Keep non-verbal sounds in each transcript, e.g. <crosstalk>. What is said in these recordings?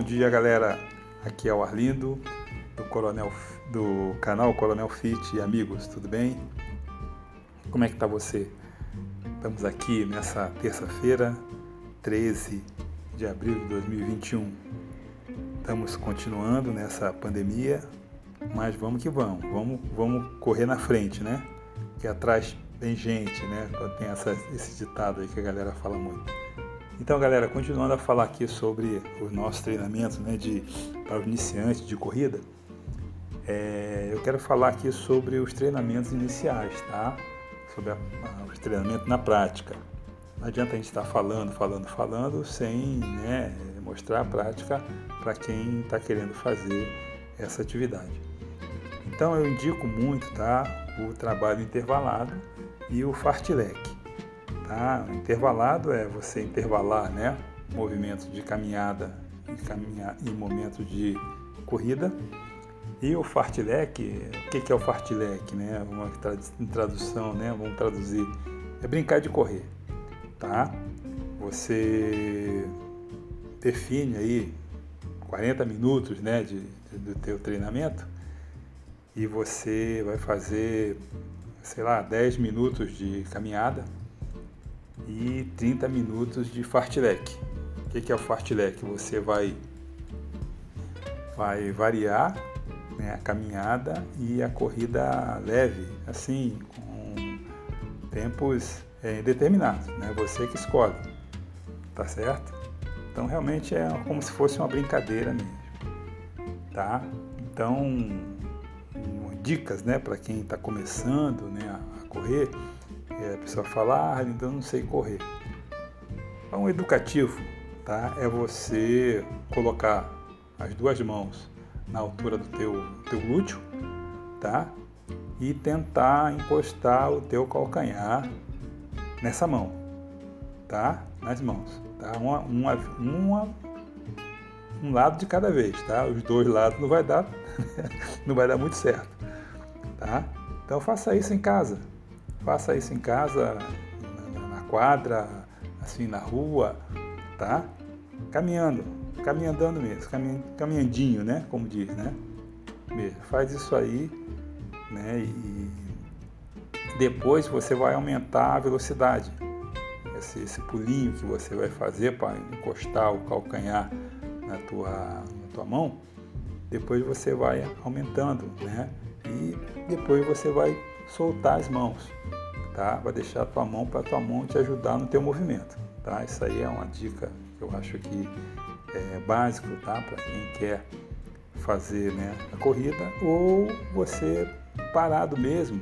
Bom dia, galera. Aqui é o Arlindo do Coronel do canal Coronel Fit e amigos, tudo bem? Como é que tá você? Estamos aqui nessa terça-feira, 13 de abril de 2021. Estamos continuando nessa pandemia, mas vamos que vamos. Vamos, vamos correr na frente, né? Que atrás tem gente, né? Tem essa, esse ditado aí que a galera fala muito. Então, galera, continuando a falar aqui sobre os nossos treinamentos né, de, para iniciantes de corrida, é, eu quero falar aqui sobre os treinamentos iniciais, tá? Sobre a, a, os treinamentos na prática. Não adianta a gente estar falando, falando, falando sem né, mostrar a prática para quem está querendo fazer essa atividade. Então eu indico muito tá, o trabalho intervalado e o fartlek. O intervalado é você intervalar né, movimentos de caminhada e, caminha, e momentos de corrida. E o fartlek, o que é o fartlek? Né? Uma tradução, né? vamos traduzir, é brincar de correr. Tá? Você define aí 40 minutos né, de, de, do teu treinamento e você vai fazer, sei lá, 10 minutos de caminhada e 30 minutos de fartlek. O que é o fartlek? Você vai, vai variar né, a caminhada e a corrida leve, assim, com tempos é, determinados, né? Você que escolhe, tá certo? Então realmente é como se fosse uma brincadeira mesmo, tá? Então dicas, né, para quem está começando, né, a correr a pessoa fala, ah, então não sei correr. Então, o educativo tá? é você colocar as duas mãos na altura do teu, teu glúteo tá? e tentar encostar o teu calcanhar nessa mão, tá? nas mãos. Tá? Uma, uma, uma, um lado de cada vez, tá? Os dois lados não vai dar, <laughs> não vai dar muito certo, tá? Então faça isso em casa, Faça isso em casa, na quadra, assim na rua, tá? Caminhando, caminhando mesmo, caminhandinho, né? Como diz, né? Mesmo. Faz isso aí, né? E depois você vai aumentar a velocidade. Esse, esse pulinho que você vai fazer para encostar o calcanhar na tua, na tua mão, depois você vai aumentando, né? E depois você vai soltar as mãos, tá? Vai deixar a tua mão para a tua mão te ajudar no teu movimento, tá? Isso aí é uma dica que eu acho que é básico, tá? Para quem quer fazer né, a corrida ou você parado mesmo,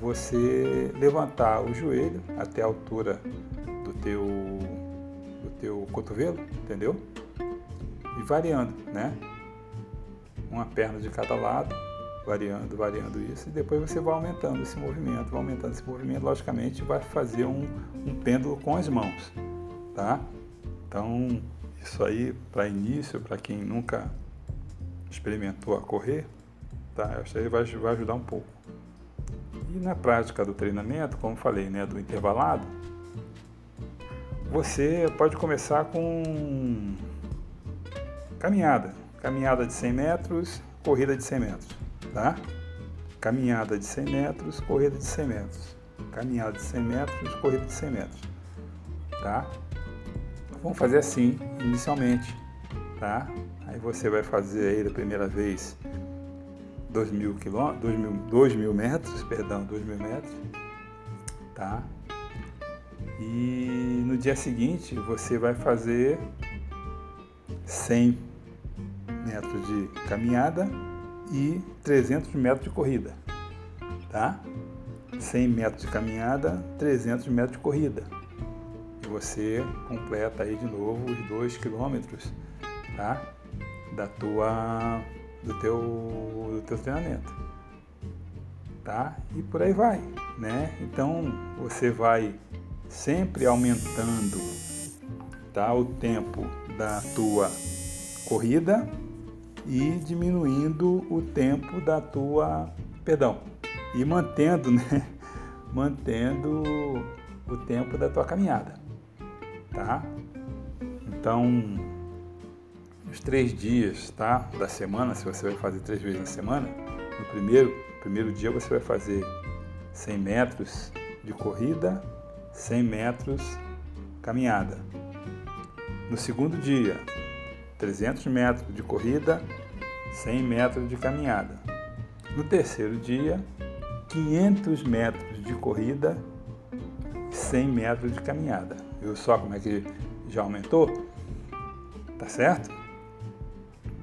você levantar o joelho até a altura do teu, do teu cotovelo, entendeu? E variando, né? Uma perna de cada lado variando, variando isso, e depois você vai aumentando esse movimento, vai aumentando esse movimento, logicamente vai fazer um, um pêndulo com as mãos, tá? Então, isso aí para início, para quem nunca experimentou a correr, tá? Isso aí vai, vai ajudar um pouco. E na prática do treinamento, como falei, né, do intervalado, você pode começar com caminhada, caminhada de 100 metros, corrida de 100 metros tá? Caminhada de 100 metros, corrida de 100 metros. Caminhada de 100 metros, corrida de 100 metros, tá? Vamos fazer assim, inicialmente, tá? Aí você vai fazer aí da primeira vez 2 mil, quilômetros, 2 mil, 2 mil metros, perdão, 2 mil metros, tá? E no dia seguinte você vai fazer 100 metros de caminhada e 300 metros de corrida, tá? 100 metros de caminhada, 300 metros de corrida. E você completa aí de novo os 2 quilômetros, tá? Da tua, do teu, do teu treinamento, tá? E por aí vai, né? Então você vai sempre aumentando, tá? O tempo da tua corrida e diminuindo o tempo da tua, perdão, e mantendo, né? <laughs> Mantendo o tempo da tua caminhada, tá? Então, os três dias tá, da semana, se você vai fazer três vezes na semana, no primeiro, primeiro dia você vai fazer 100 metros de corrida, 100 metros caminhada. No segundo dia, 300 metros de corrida, 100 metros de caminhada. No terceiro dia, 500 metros de corrida, 100 metros de caminhada. Viu só como é que já aumentou? Tá certo?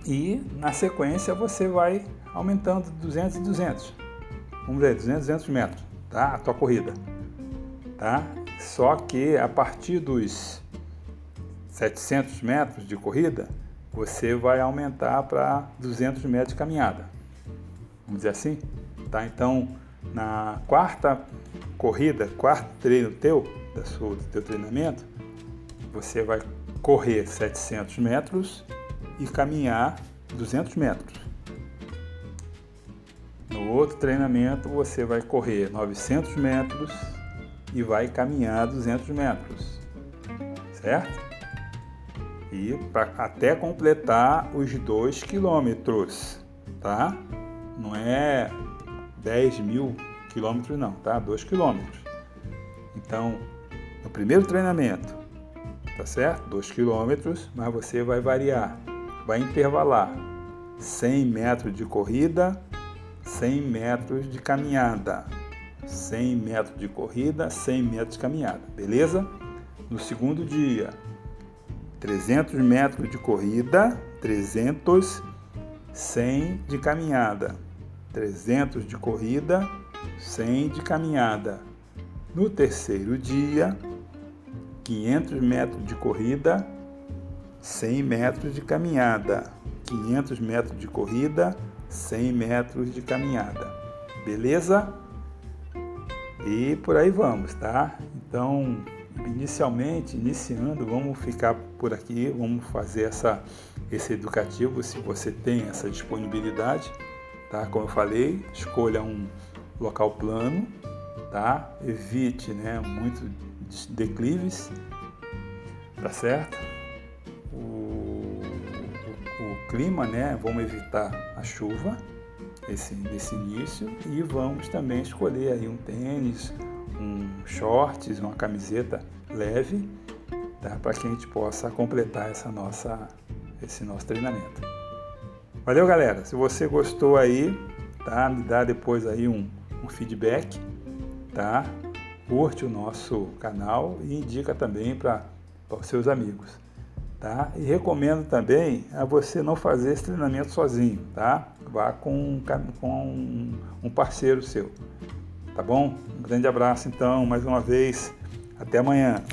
E na sequência você vai aumentando 200 e 200. Vamos ver, 200 200 metros, tá? A tua corrida, tá? Só que a partir dos 700 metros de corrida, você vai aumentar para 200 metros de caminhada. Vamos dizer assim? Tá? Então, na quarta corrida, quarto treino teu, da sua, do teu treinamento, você vai correr 700 metros e caminhar 200 metros. No outro treinamento, você vai correr 900 metros e vai caminhar 200 metros, certo? E pra, até completar os 2 quilômetros, tá? Não é 10 mil quilômetros não, tá? 2 quilômetros. Então, no primeiro treinamento, tá certo? 2 quilômetros, mas você vai variar, vai intervalar 100 metros de corrida, 100 metros de caminhada. 100 metros de corrida, 100 metros de caminhada, beleza? No segundo dia, 300 metros de corrida, 300, 100 de caminhada. 300 de corrida, 100 de caminhada. No terceiro dia, 500 metros de corrida, 100 metros de caminhada. 500 metros de corrida, 100 metros de caminhada. Beleza? E por aí vamos, tá? Então, inicialmente, iniciando, vamos ficar por aqui, vamos fazer essa, esse educativo, se você tem essa disponibilidade, tá? Como eu falei, escolha um local plano, tá? Evite, né, muito declives, tá certo? O, o, o clima, né, vamos evitar a chuva, esse, nesse início e vamos também escolher aí um tênis, um shorts, uma camiseta leve, tá? para que a gente possa completar essa nossa, esse nosso treinamento. Valeu, galera! Se você gostou aí, tá? Me dá depois aí um, um feedback, tá? Curte o nosso canal e indica também para os seus amigos, tá? E recomendo também a você não fazer esse treinamento sozinho, tá? Vá com, com um parceiro seu, tá bom? Um grande abraço então, mais uma vez. Até amanhã.